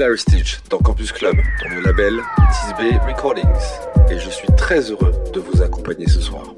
Andrew Claristich dans Campus Club, dans le label Tisbe Recordings, et je suis très heureux de vous accompagner ce soir.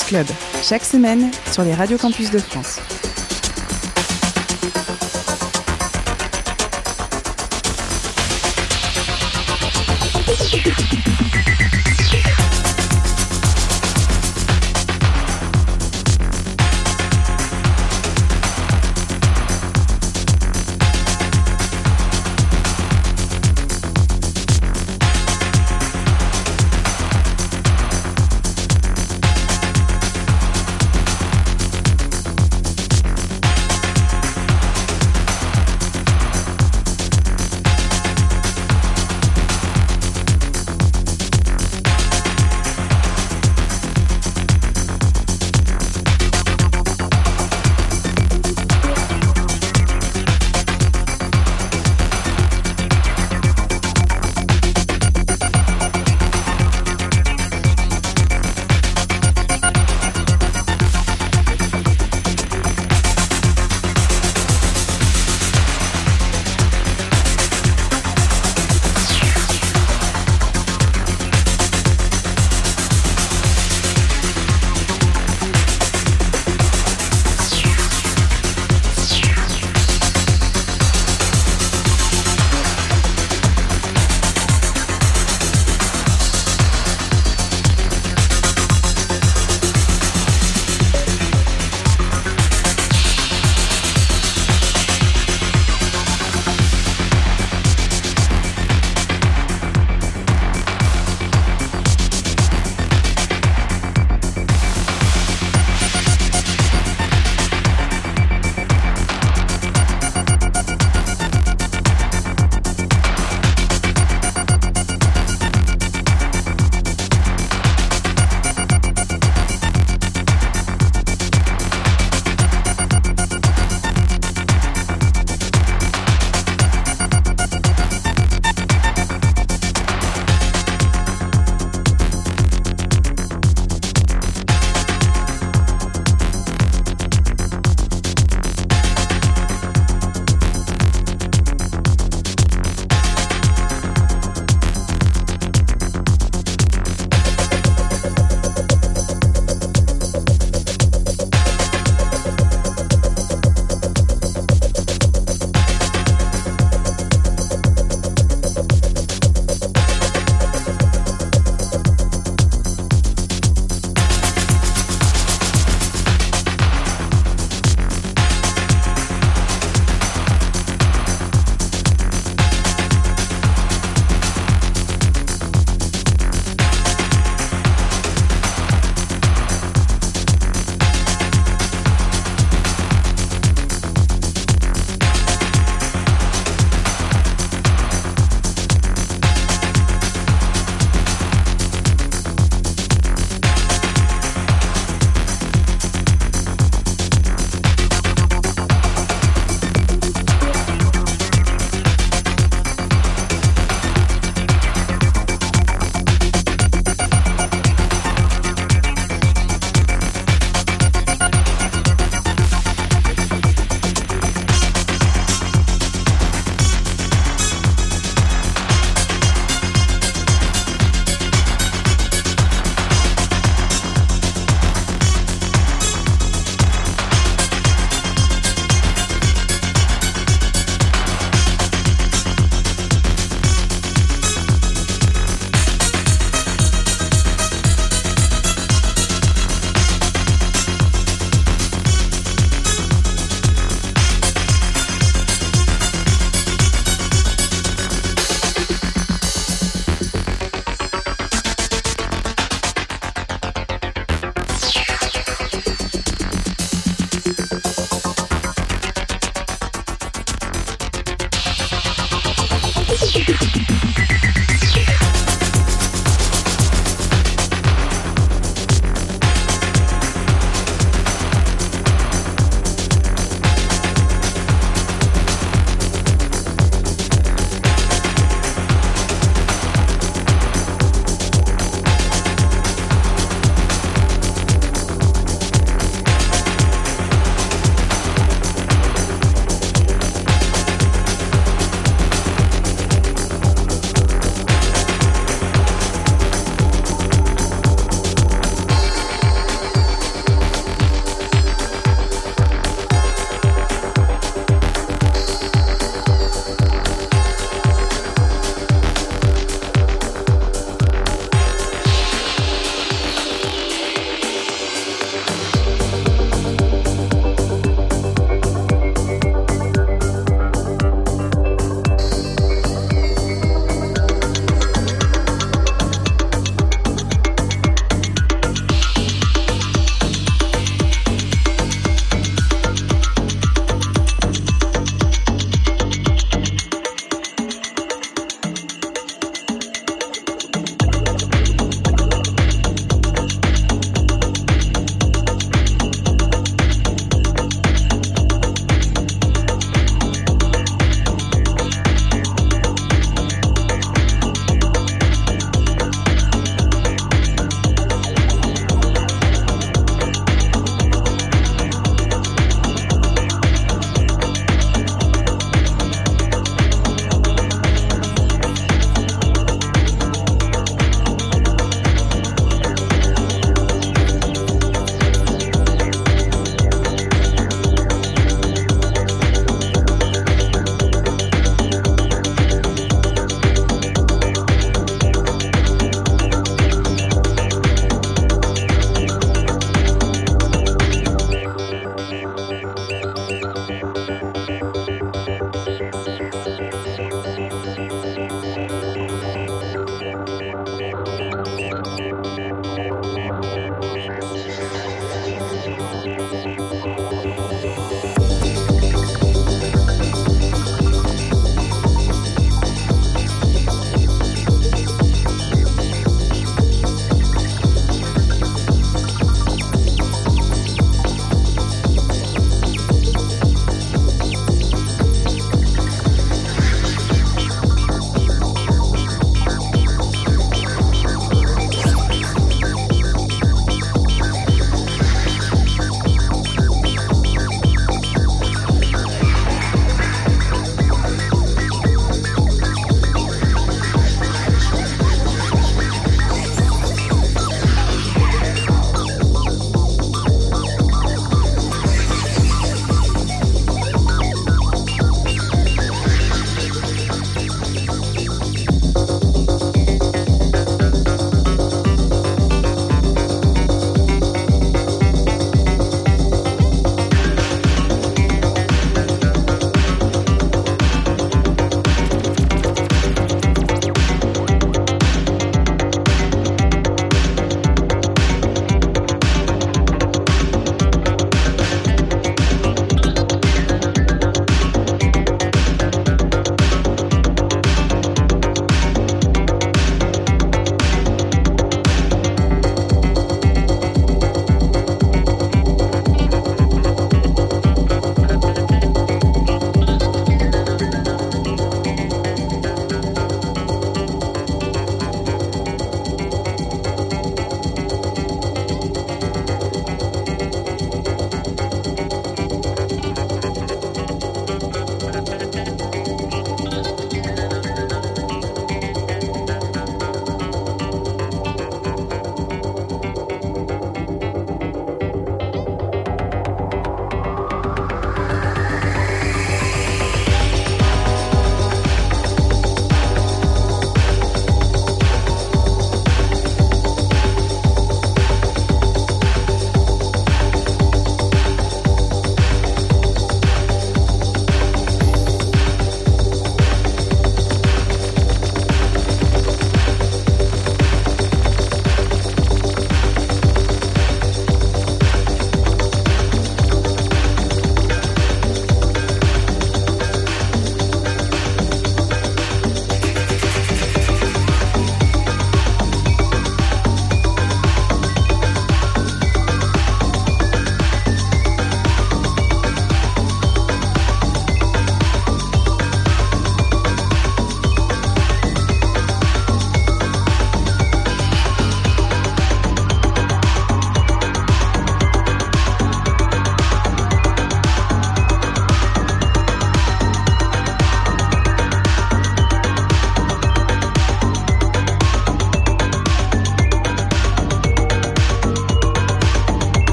Club, chaque semaine sur les radios campus de France.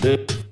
Peace.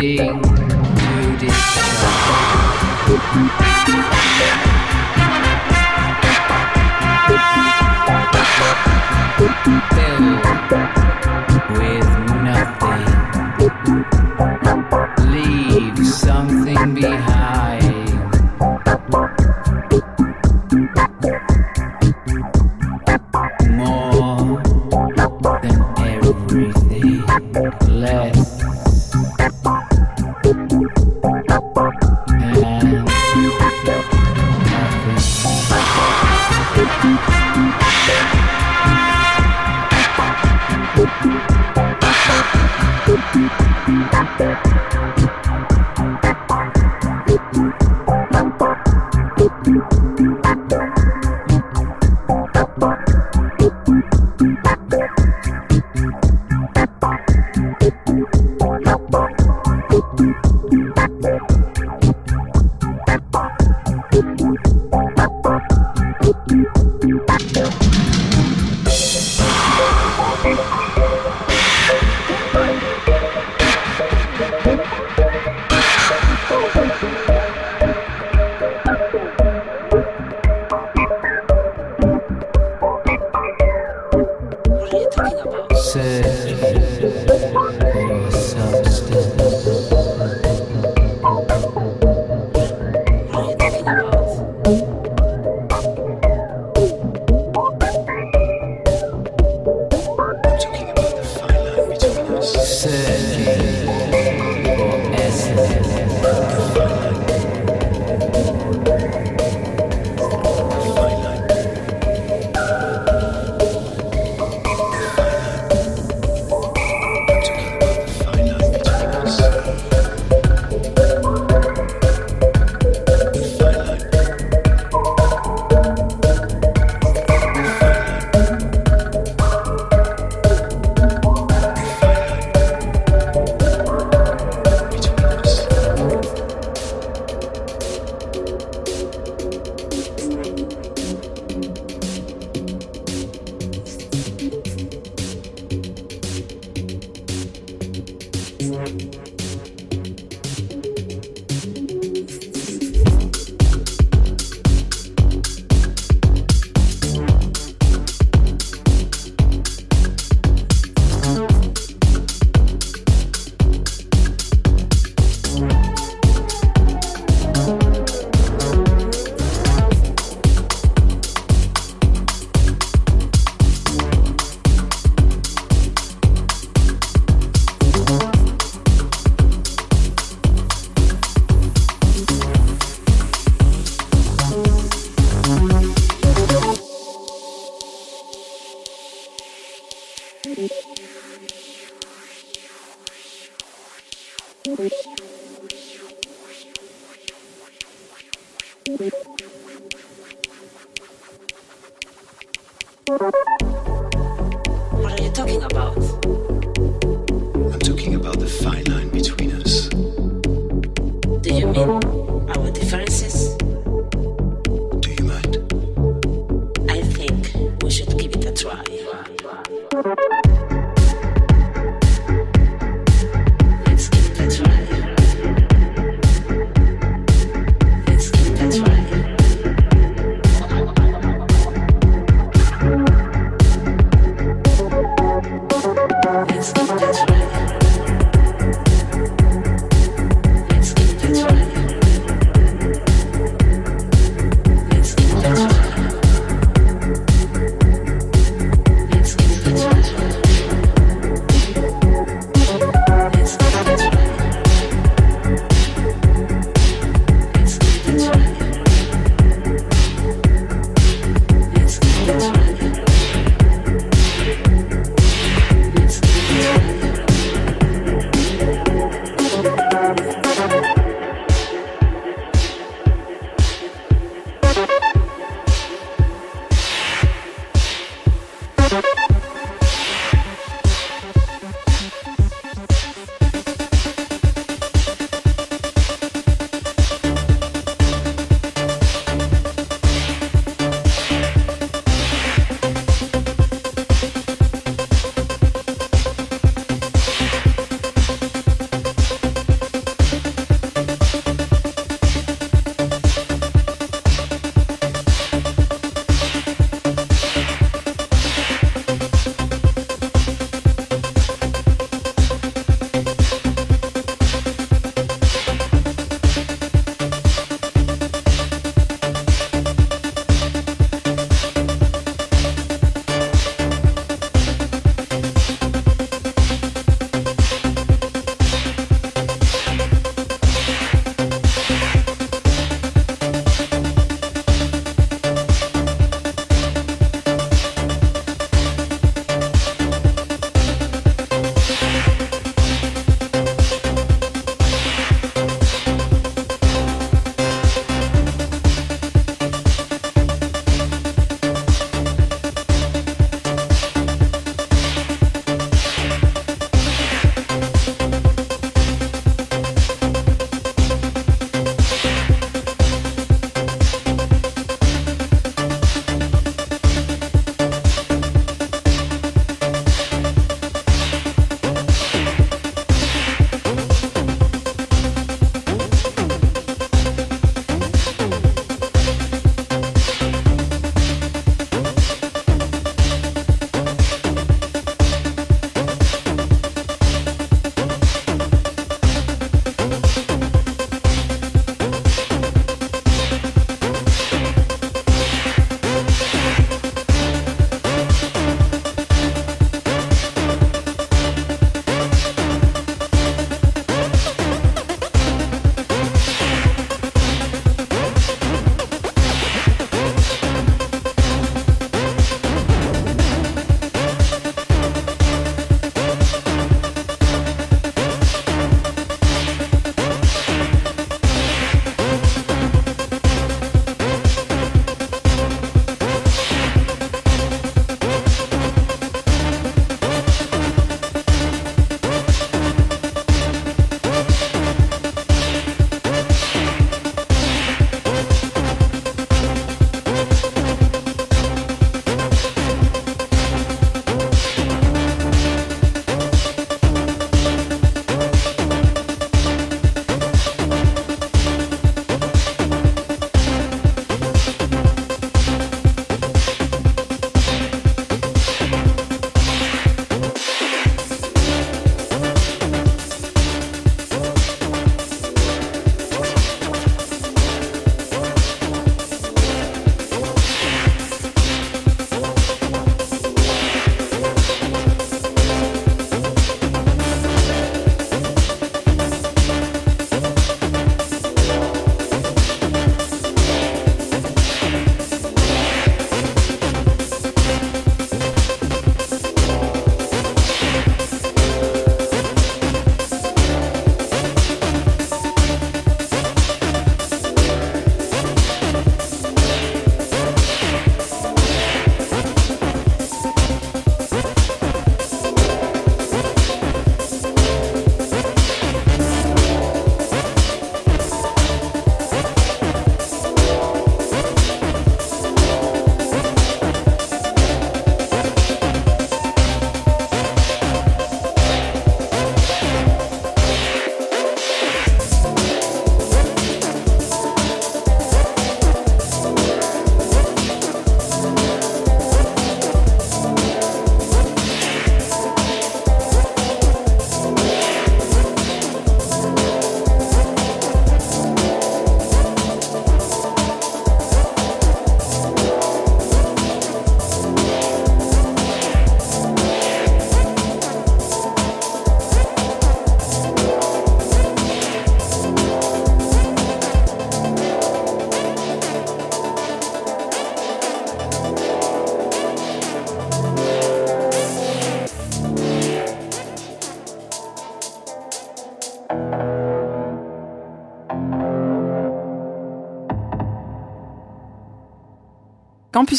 sing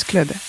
Campus